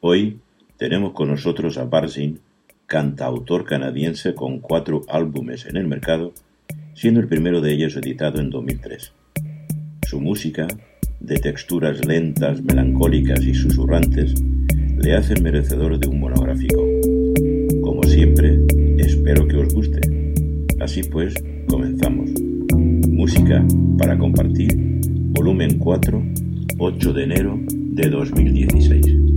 Hoy tenemos con nosotros a Barzin, cantautor canadiense con cuatro álbumes en el mercado, siendo el primero de ellos editado en 2003. Su música, de texturas lentas, melancólicas y susurrantes, le hacen merecedor de un monográfico. Como siempre, espero que os guste. Así pues, comenzamos. Música para compartir, volumen 4, 8 de enero de 2016.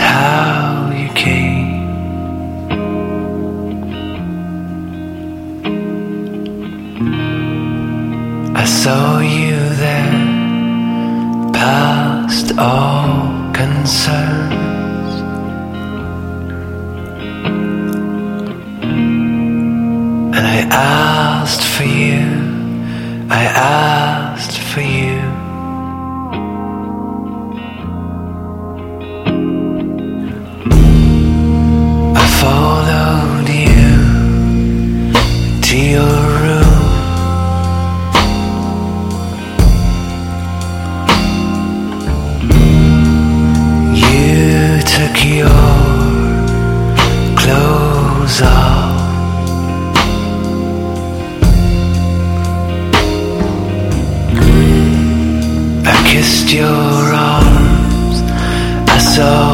how you came. I saw you there, past all concerns. And I asked for you, I asked. so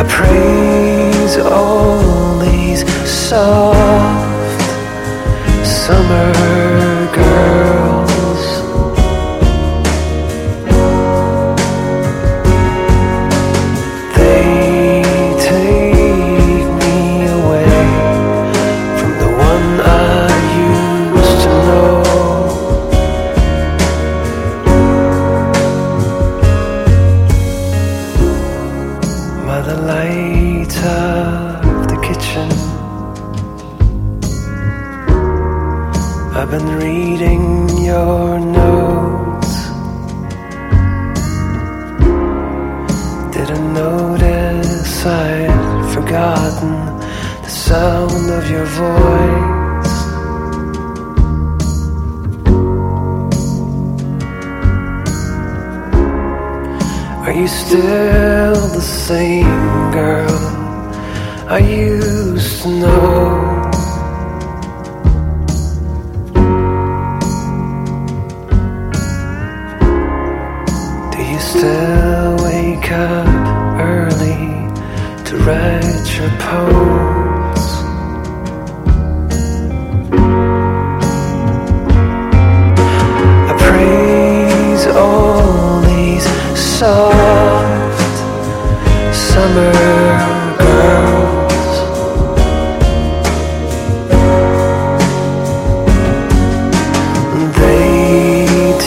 I praise all these soft summer.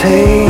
take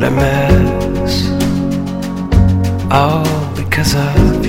What a mess. All because of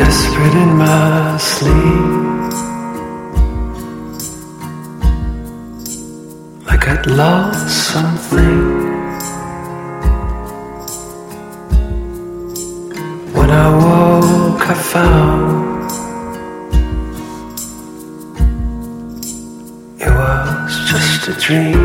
desperate in my sleep. Like I'd lost something. When I woke, I found it was just a dream.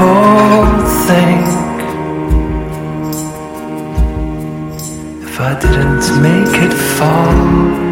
whole think if I didn't make it fall.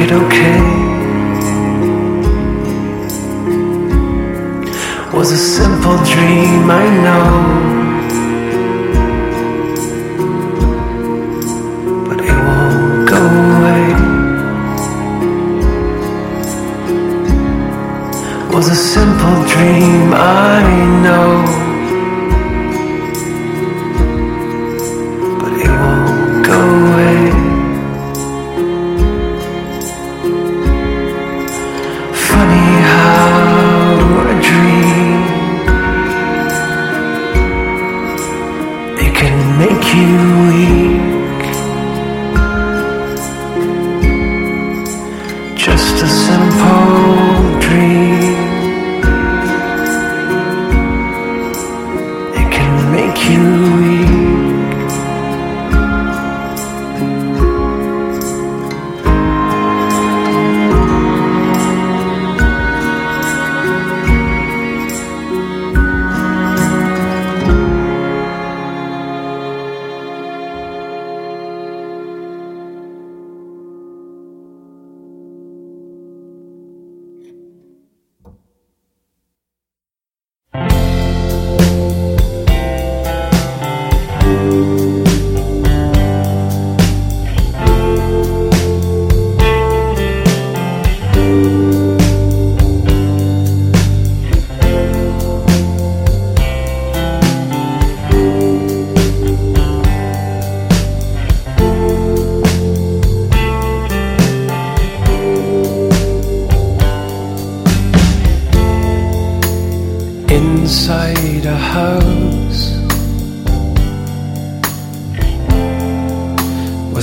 it okay. Was a simple dream, I know. was a simple dream I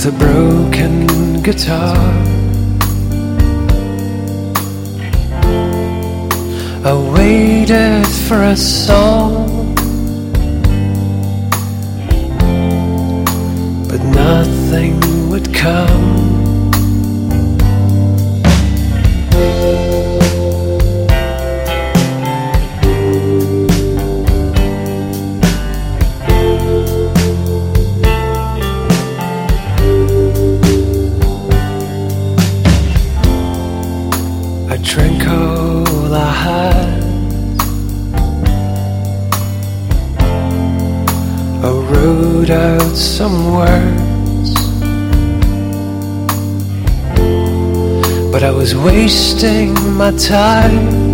a broken guitar. I waited for a song, but nothing would come. was wasting my time.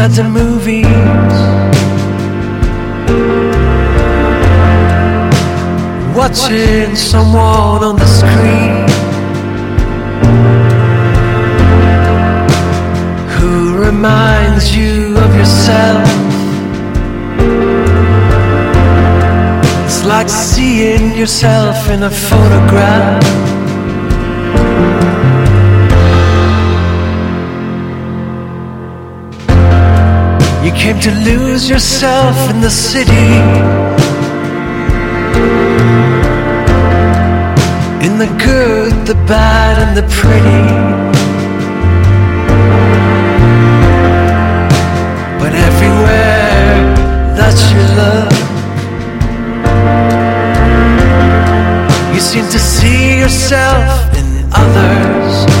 At the movies. Watching someone on the screen who reminds you of yourself. It's like seeing yourself in a photograph. Came to lose yourself in the city. In the good, the bad, and the pretty. But everywhere that you look, you seem to see yourself in others.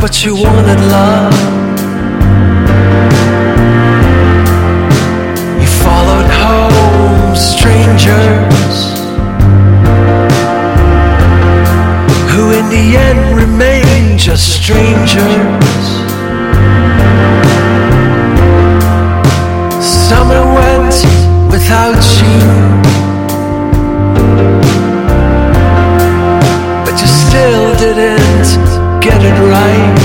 But you wanted love. You followed home strangers who, in the end, remained just strangers. Summer went without you. But you still didn't it right.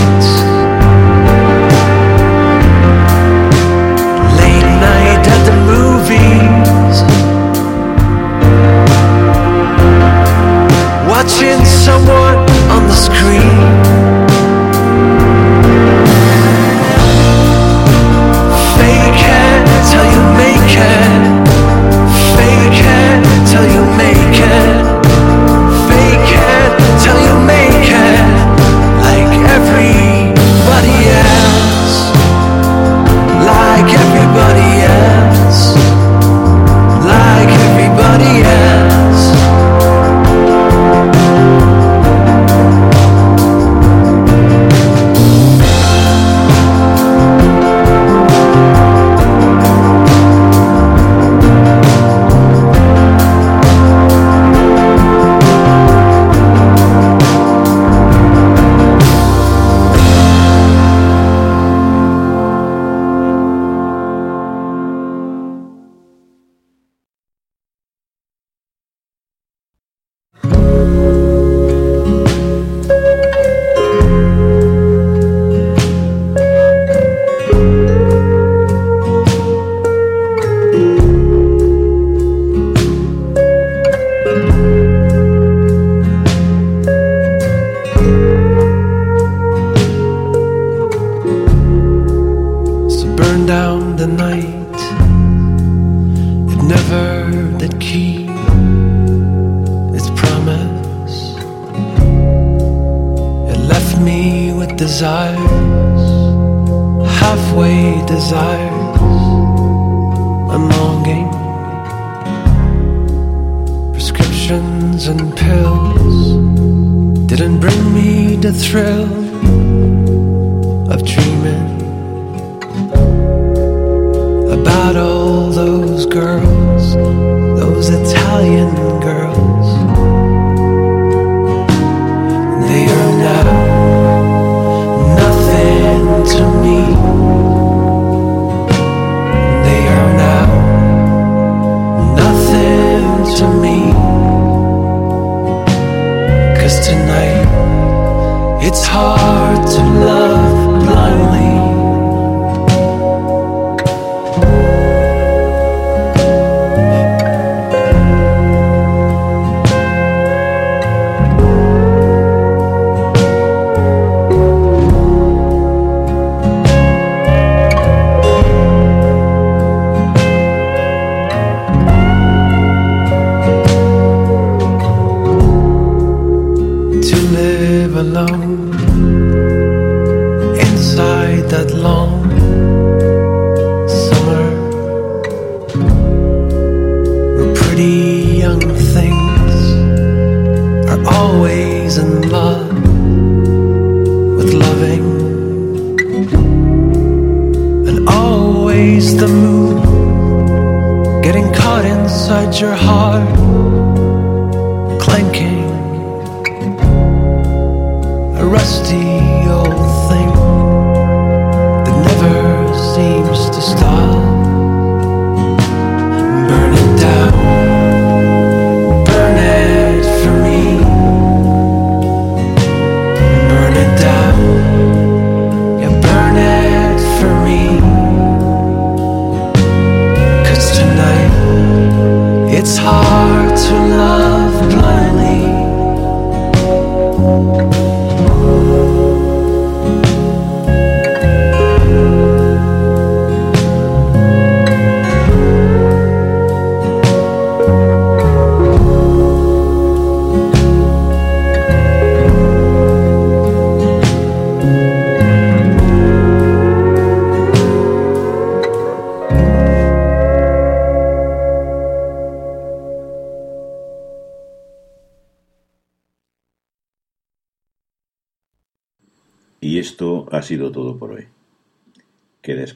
always in love with loving, and always the moon getting caught inside your heart, clanking. A rusty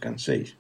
can see.